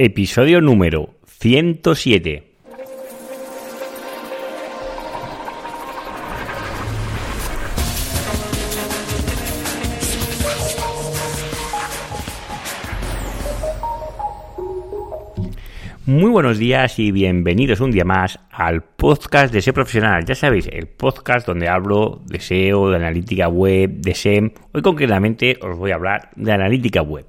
Episodio número 107. Muy buenos días y bienvenidos un día más al podcast de SEO Profesional. Ya sabéis, el podcast donde hablo de SEO, de analítica web, de SEM. Hoy concretamente os voy a hablar de analítica web.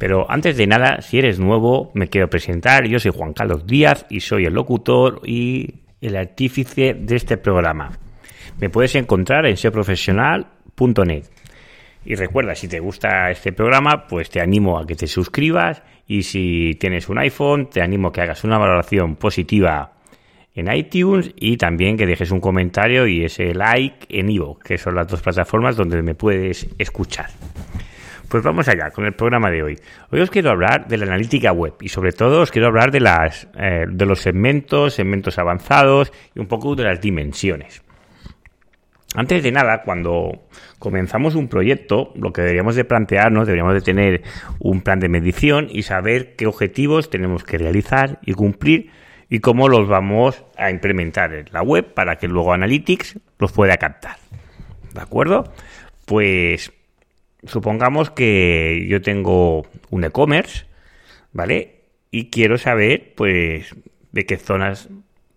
Pero antes de nada, si eres nuevo, me quiero presentar. Yo soy Juan Carlos Díaz y soy el locutor y el artífice de este programa. Me puedes encontrar en seoprofesional.net. Y recuerda, si te gusta este programa, pues te animo a que te suscribas y si tienes un iPhone, te animo a que hagas una valoración positiva en iTunes y también que dejes un comentario y ese like en Ivo, que son las dos plataformas donde me puedes escuchar. Pues vamos allá con el programa de hoy. Hoy os quiero hablar de la analítica web y sobre todo os quiero hablar de, las, eh, de los segmentos, segmentos avanzados y un poco de las dimensiones. Antes de nada, cuando comenzamos un proyecto, lo que deberíamos de plantearnos, deberíamos de tener un plan de medición y saber qué objetivos tenemos que realizar y cumplir y cómo los vamos a implementar en la web para que luego Analytics los pueda captar. ¿De acuerdo? Pues supongamos que yo tengo un e-commerce, ¿vale? Y quiero saber, pues, de qué zonas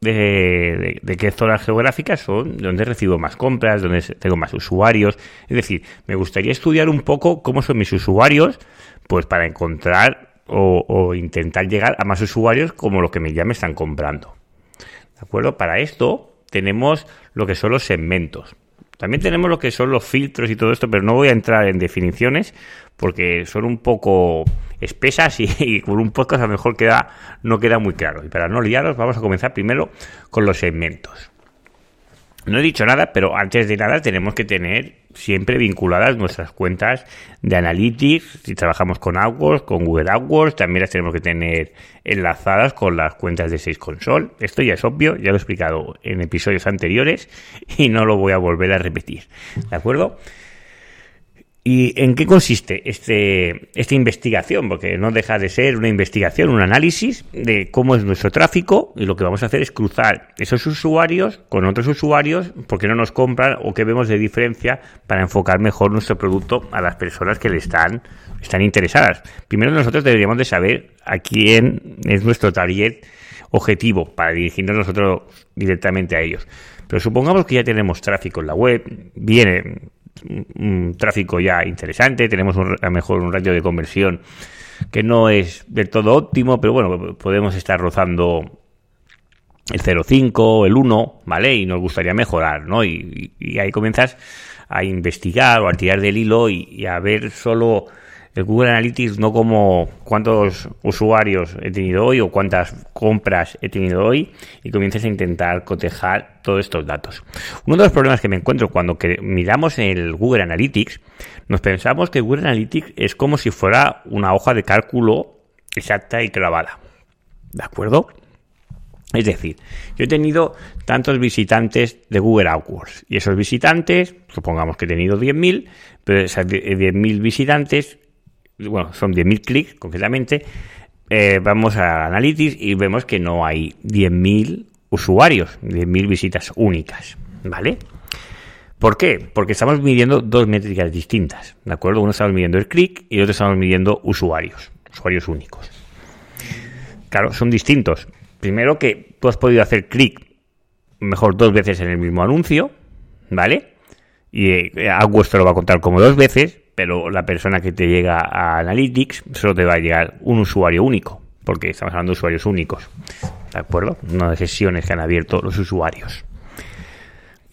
de, qué zonas geográficas son, donde recibo más compras, donde tengo más usuarios. Es decir, me gustaría estudiar un poco cómo son mis usuarios, pues para encontrar o, intentar llegar a más usuarios como los que me ya me están comprando. ¿De acuerdo? Para esto tenemos lo que son los segmentos. También tenemos lo que son los filtros y todo esto, pero no voy a entrar en definiciones porque son un poco espesas y, con un podcast a lo mejor queda, no queda muy claro. Y para no liaros, vamos a comenzar primero con los segmentos. No he dicho nada, pero antes de nada tenemos que tener siempre vinculadas nuestras cuentas de Analytics. Si trabajamos con AdWords, con Google AdWords, también las tenemos que tener enlazadas con las cuentas de Sales Console. Esto ya es obvio, ya lo he explicado en episodios anteriores y no lo voy a volver a repetir. ¿De acuerdo? ¿Y en qué consiste este, esta investigación? Porque no deja de ser una investigación, un análisis de cómo es nuestro tráfico y lo que vamos a hacer es cruzar esos usuarios con otros usuarios porque no nos compran o qué vemos de diferencia para enfocar mejor nuestro producto a las personas que le están, están interesadas. Primero nosotros deberíamos de saber a quién es nuestro target objetivo para dirigirnos nosotros directamente a ellos. Pero supongamos que ya tenemos tráfico en la web, viene un tráfico ya interesante, tenemos un, a lo mejor un ratio de conversión que no es del todo óptimo, pero bueno, podemos estar rozando el 0,5, el 1, ¿vale? Y nos gustaría mejorar, ¿no? Y, ahí comienzas a investigar o a tirar del hilo y a ver solo el Google Analytics no como cuántos usuarios he tenido hoy o cuántas compras he tenido hoy y comiences a intentar cotejar todos estos datos. Uno de los problemas que me encuentro cuando miramos el Google Analytics, nos pensamos que Google Analytics es como si fuera una hoja de cálculo exacta y clavada. ¿De acuerdo? Es decir, yo he tenido tantos visitantes de Google AdWords y esos visitantes, supongamos que he tenido 10.000, pero esos 10.000 visitantes bueno, son 10.000 clics concretamente, eh, vamos a Analytics y vemos que no hay 10.000 usuarios, 10.000 visitas únicas, ¿vale? ¿Por qué? Porque estamos midiendo dos métricas distintas, ¿de acuerdo? Uno estamos midiendo el clic y otro estamos midiendo usuarios, usuarios únicos. Claro, son distintos. Primero que tú has podido hacer clic mejor dos veces en el mismo anuncio, ¿vale? Y eh, lo va a contar como dos veces, pero la persona que te llega a Analytics solo te va a llegar un usuario único, porque estamos hablando de usuarios únicos, ¿de acuerdo? No de sesiones que han abierto los usuarios.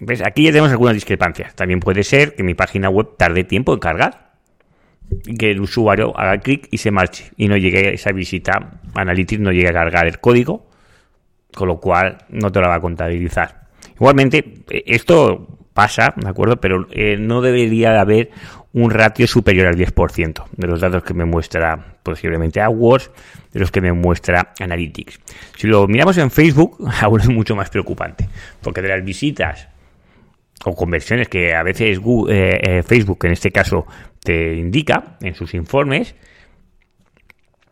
¿Ves? Aquí ya tenemos algunas discrepancias. También puede ser que mi página web tarde tiempo en cargar. Que el usuario haga clic y se marche y no llegue a esa visita. Analytics no llegue a cargar el código, con lo cual no te lo va a contabilizar. Igualmente, eh, esto pasa, ¿de acuerdo? Pero eh, no debería de haber un ratio superior al 10% de los datos que me muestra posiblemente AdWords, de los que me muestra Analytics. Si lo miramos en Facebook, aún es mucho más preocupante, porque de las visitas o conversiones que a veces eh, eh, Facebook, en este caso, te indica en sus informes,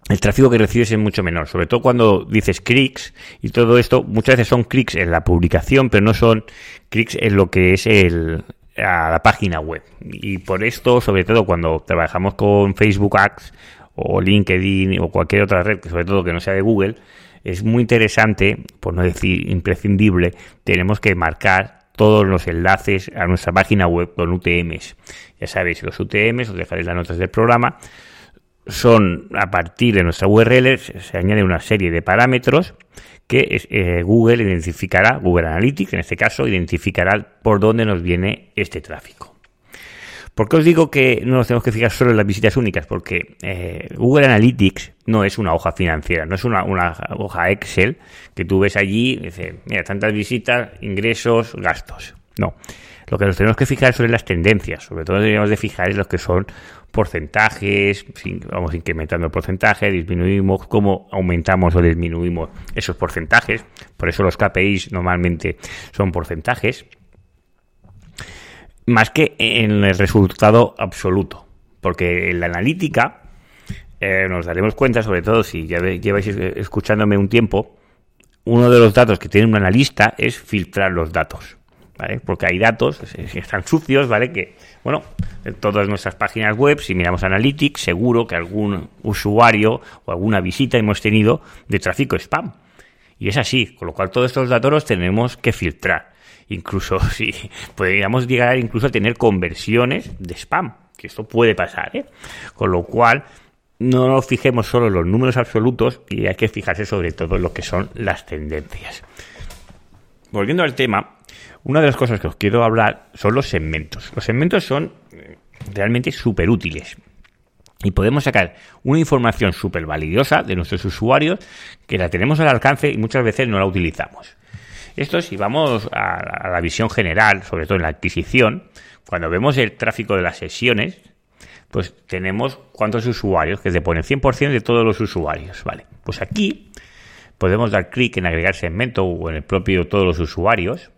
el tráfico que recibes es mucho menor, sobre todo cuando dices clics y todo esto, muchas veces son clics en la publicación, pero no son clics en lo que es el, a la página web. Y por esto, sobre todo cuando trabajamos con Facebook Ads o LinkedIn o cualquier otra red, sobre todo que no sea de Google, es muy interesante, por no decir imprescindible, tenemos que marcar todos los enlaces a nuestra página web con UTMs. Ya sabéis, los UTMs, os dejaré las notas del programa, son a partir de nuestra URL, se añade una serie de parámetros que eh, Google identificará, Google Analytics en este caso, identificará por dónde nos viene este tráfico. ¿Por qué os digo que no nos tenemos que fijar solo en las visitas únicas? Porque eh, Google Analytics no es una hoja financiera, no es una, hoja Excel que tú ves allí y dices, mira, tantas visitas, ingresos, gastos. No. Lo que nos tenemos que fijar son las tendencias, sobre todo tenemos de fijar en los que son porcentajes, vamos incrementando el porcentaje, disminuimos, cómo aumentamos o disminuimos esos porcentajes. Por eso los KPIs normalmente son porcentajes más que en el resultado absoluto. Porque en la analítica eh, nos daremos cuenta, sobre todo si ya lleváis escuchándome un tiempo, uno de los datos que tiene un analista es filtrar los datos. ¿Vale? Porque hay datos que están sucios, ¿vale? Que, bueno, en todas nuestras páginas web, si miramos Analytics, seguro que algún usuario o alguna visita hemos tenido de tráfico spam. Y es así, con lo cual todos estos datos los tenemos que filtrar incluso si podríamos llegar incluso a tener conversiones de spam, que esto puede pasar, ¿eh? Con lo cual, no nos fijemos solo en los números absolutos y hay que fijarse sobre todo en lo que son las tendencias. Volviendo al tema, una de las cosas que os quiero hablar son los segmentos. Los segmentos son eh, realmente súper útiles. Y podemos sacar una información súper valiosa de nuestros usuarios que la tenemos al alcance y muchas veces no la utilizamos. Esto si vamos a, la visión general, sobre todo en la adquisición, cuando vemos el tráfico de las sesiones, pues tenemos cuántos usuarios, que se pone 100% de todos los usuarios, ¿vale? Pues aquí podemos dar clic en agregar segmento o en el propio todos los usuarios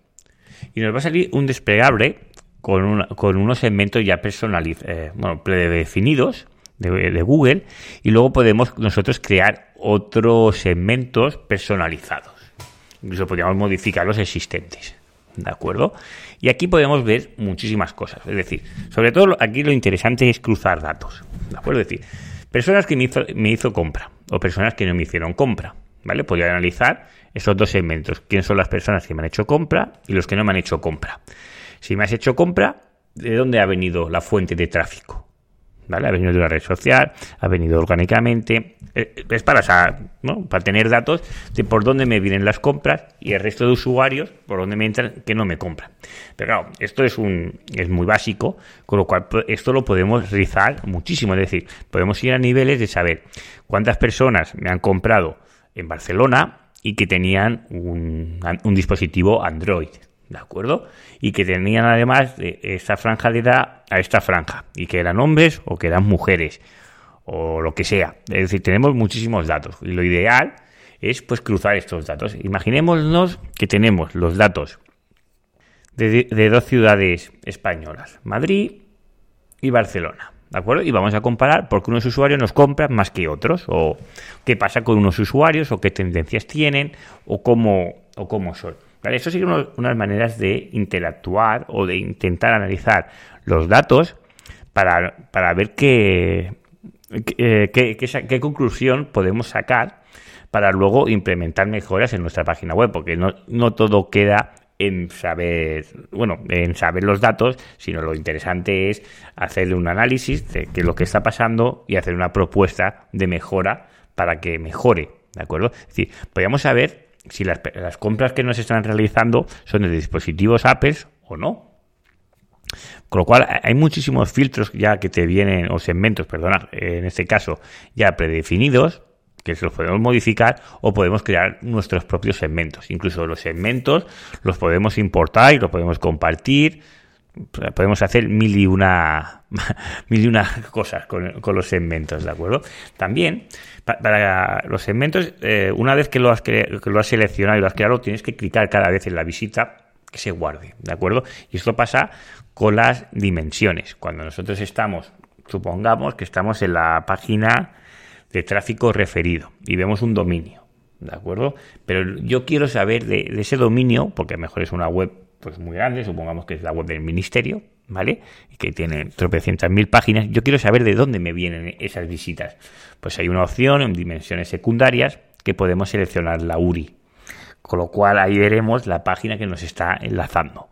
y nos va a salir un desplegable con, con unos segmentos ya personalizados, eh, bueno, predefinidos de, de Google y luego podemos nosotros crear otros segmentos personalizados. Incluso podríamos modificar los existentes. ¿De acuerdo? Y aquí podemos ver muchísimas cosas. Es decir, sobre todo aquí lo interesante es cruzar datos. ¿De acuerdo? Es decir, personas que me hizo, me hizo compra o personas que no me hicieron compra. ¿Vale? Podría analizar esos dos segmentos. ¿Quién son las personas que me han hecho compra y los que no me han hecho compra? Si me has hecho compra, ¿de dónde ha venido la fuente de tráfico? ¿vale? Ha venido de una red social, ha venido orgánicamente. Eh, es para, para tener datos de por dónde me vienen las compras y el resto de usuarios por dónde me entran que no me compran. Pero claro, esto es, un, es muy básico, con lo cual pues, esto lo podemos rizar muchísimo. Es decir, podemos ir a niveles de saber cuántas personas me han comprado en Barcelona y que tenían un, un dispositivo Android. ¿de acuerdo? Y que tenían además de esta franja de edad a esta franja, y que eran hombres o que eran mujeres, o lo que sea. Es decir, tenemos muchísimos datos, y lo ideal es pues cruzar estos datos. Imaginémonos que tenemos los datos de, de dos ciudades españolas, Madrid y Barcelona. ¿De acuerdo? Y vamos a comparar porque unos usuarios nos compran más que otros, o qué pasa con unos usuarios, o qué tendencias tienen, o cómo, o cómo son. ¿Vale? Esto son unas maneras de interactuar o de intentar analizar los datos para, para ver qué, qué, qué, conclusión podemos sacar para luego implementar mejoras en nuestra página web, porque no, no todo queda en saber, bueno, en saber los datos, sino lo interesante es hacerle un análisis de qué es lo que está pasando y hacer una propuesta de mejora para que mejore, ¿de acuerdo? Es decir, podríamos saber si las, compras que nos están realizando son de dispositivos Apple o no. Con lo cual hay muchísimos filtros ya que te vienen, o segmentos, perdona, en este caso ya predefinidos, que los podemos modificar o podemos crear nuestros propios segmentos. Incluso los segmentos los podemos importar y los podemos compartir. Podemos hacer mil y una, mil y una cosas con, con los segmentos, ¿de acuerdo? También para los segmentos, eh, una vez que lo, has que lo has seleccionado y lo has creado, tienes que clicar cada vez en la visita que se guarde, ¿de acuerdo? Y esto pasa con las dimensiones. Cuando nosotros estamos, supongamos que estamos en la página de tráfico referido y vemos un dominio, ¿de acuerdo? Pero yo quiero saber de, ese dominio, porque a lo mejor es una web pues muy grande, supongamos que es la web del ministerio, ¿vale? Que tiene tropecientas mil páginas. Yo quiero saber de dónde me vienen esas visitas. Pues hay una opción en dimensiones secundarias que podemos seleccionar la URI. Con lo cual ahí veremos la página que nos está enlazando.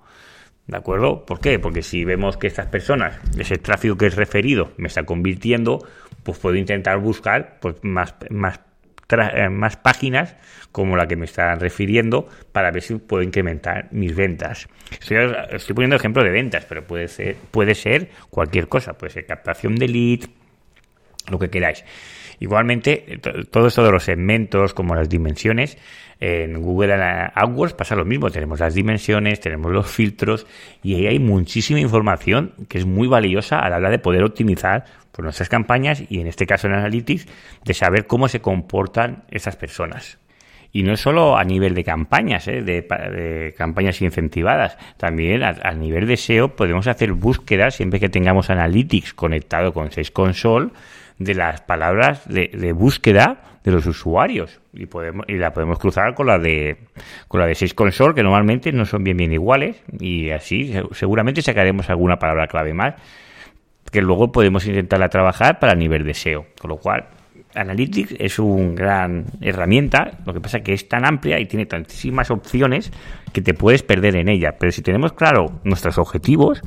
¿De acuerdo? ¿Por qué? Porque si vemos que estas personas, ese tráfico que es referido, me está convirtiendo, pues puedo intentar buscar pues, más, más eh, más páginas como la que me están refiriendo para ver si puedo incrementar mis ventas. Estoy, poniendo ejemplo de ventas, pero puede ser, puede ser cualquier cosa, puede ser captación de lead, lo que queráis. Igualmente, todo esto de los segmentos, como las dimensiones, en Google AdWords pasa lo mismo. Tenemos las dimensiones, tenemos los filtros y ahí hay muchísima información que es muy valiosa a la hora de poder optimizar por nuestras campañas y en este caso en Analytics de saber cómo se comportan esas personas. Y no es solo a nivel de campañas, ¿eh? de, campañas incentivadas, también a, nivel de SEO podemos hacer búsquedas siempre que tengamos Analytics conectado con Sales Console de las palabras de, búsqueda de los usuarios y podemos y la podemos cruzar con la de con la de Sales Console que normalmente no son bien bien iguales y así seguramente sacaremos alguna palabra clave más que luego podemos intentarla trabajar para nivel de SEO. Con lo cual, Analytics es una gran herramienta, lo que pasa es que es tan amplia y tiene tantísimas opciones que te puedes perder en ella. Pero si tenemos claro nuestros objetivos,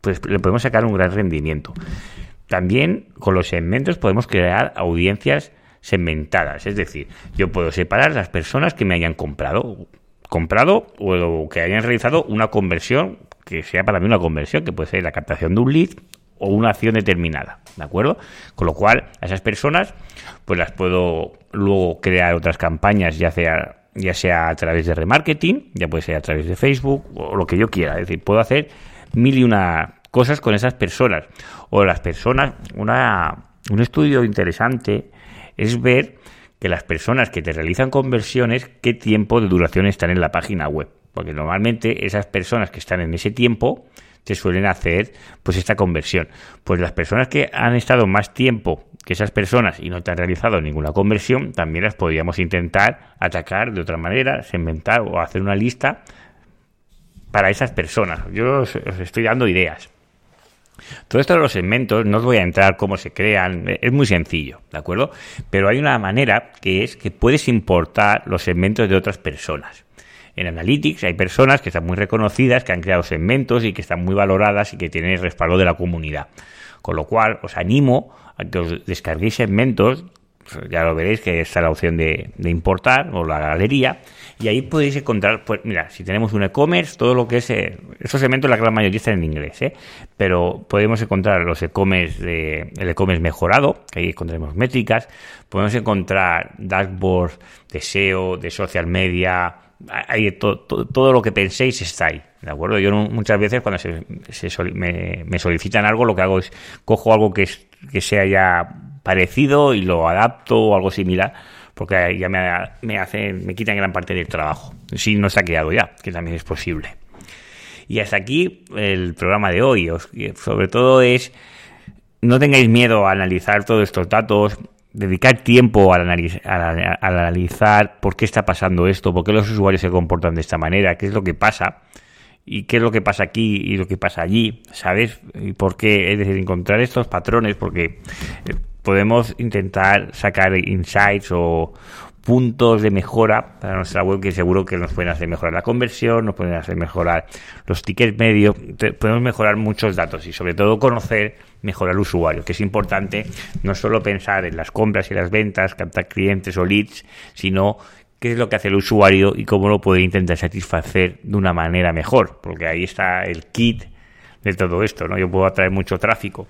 pues le podemos sacar un gran rendimiento. También con los segmentos podemos crear audiencias segmentadas, es decir, yo puedo separar las personas que me hayan comprado, comprado o que hayan realizado una conversión que sea para mí una conversión, que puede ser la captación de un lead o una acción determinada, ¿de acuerdo? Con lo cual, a esas personas, pues las puedo luego crear otras campañas, ya sea, ya sea a través de remarketing, ya puede ser a través de Facebook, o lo que yo quiera. Es decir, puedo hacer mil y una cosas con esas personas. O las personas, una, un estudio interesante es ver que las personas que te realizan conversiones, qué tiempo de duración están en la página web. Porque normalmente esas personas que están en ese tiempo te suelen hacer pues esta conversión. Pues las personas que han estado más tiempo que esas personas y no te han realizado ninguna conversión, también las podríamos intentar atacar de otra manera, segmentar o hacer una lista para esas personas. Yo os, estoy dando ideas. Todo esto de los segmentos, no os voy a entrar cómo se crean, es muy sencillo, ¿de acuerdo? Pero hay una manera que es que puedes importar los segmentos de otras personas en Analytics hay personas que están muy reconocidas, que han creado segmentos y que están muy valoradas y que tienen el respaldo de la comunidad. Con lo cual, os animo a que os descarguéis segmentos, ya lo veréis que está la opción de, importar o la galería, y ahí podéis encontrar, pues mira, si tenemos un e-commerce, todo lo que es, eh, esos segmentos la gran mayoría están en inglés, ¿eh? pero podemos encontrar los e-commerce el e-commerce mejorado, que ahí encontraremos métricas, podemos encontrar dashboards de SEO, de social media, hay todo lo que penséis está ahí, ¿de acuerdo? Yo muchas veces cuando se, me, solicitan algo, lo que hago es cojo algo que, que sea ya parecido y lo adapto o algo similar, porque ya me, me, hacen, me quitan gran parte del trabajo. Si no se ha quedado ya, que también es posible. Y hasta aquí el programa de hoy. sobre todo es, no tengáis miedo a analizar todos estos datos, dedicar tiempo a analizar, por qué está pasando esto, por qué los usuarios se comportan de esta manera, qué es lo que pasa y qué es lo que pasa aquí y lo que pasa allí, ¿sabes? Y por qué, es decir, encontrar estos patrones, porque eh, podemos intentar sacar insights o puntos de mejora para nuestra web que seguro que nos pueden hacer mejorar la conversión, nos pueden hacer mejorar los tickets medios, podemos mejorar muchos datos y sobre todo conocer mejor al usuario, que es importante no solo pensar en las compras y las ventas, captar clientes o leads, sino qué es lo que hace el usuario y cómo lo puede intentar satisfacer de una manera mejor, porque ahí está el kit de todo esto, ¿no? Yo puedo atraer mucho tráfico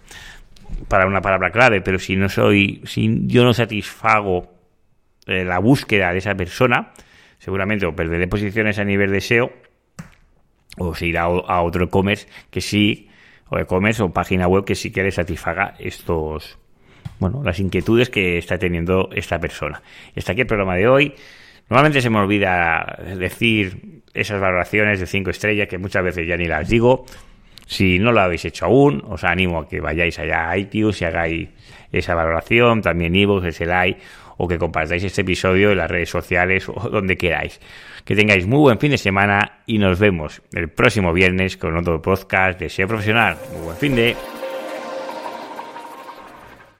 para una palabra clave, pero si no soy, si yo no satisfago eh, la búsqueda de esa persona, seguramente o perderé posiciones a nivel de SEO o se irá a otro e-commerce que sí o e-commerce o página web que sí que le satisfaga estos, bueno, las inquietudes que está teniendo esta persona. Hasta aquí el programa de hoy. Normalmente se me olvida decir esas valoraciones de 5 estrellas que muchas veces ya ni las digo. Si no lo habéis hecho aún, os animo a que vayáis allá a iTunes y hagáis esa valoración, también iVoox, ese like, o que compartáis este episodio en las redes sociales o donde queráis. Que tengáis muy buen fin de semana y nos vemos el próximo viernes con otro podcast de SEO Profesional. Muy buen fin de...